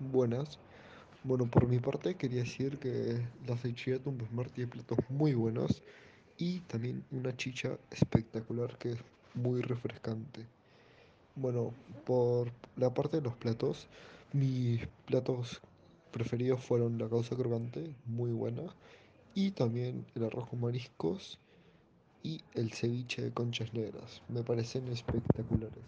Buenas. Bueno, por mi parte quería decir que la cevichería Tumbesmar tiene platos muy buenos y también una chicha espectacular que es muy refrescante. Bueno, por la parte de los platos, mis platos preferidos fueron la causa crocante, muy buena, y también el arroz con mariscos y el ceviche de conchas negras. Me parecen espectaculares.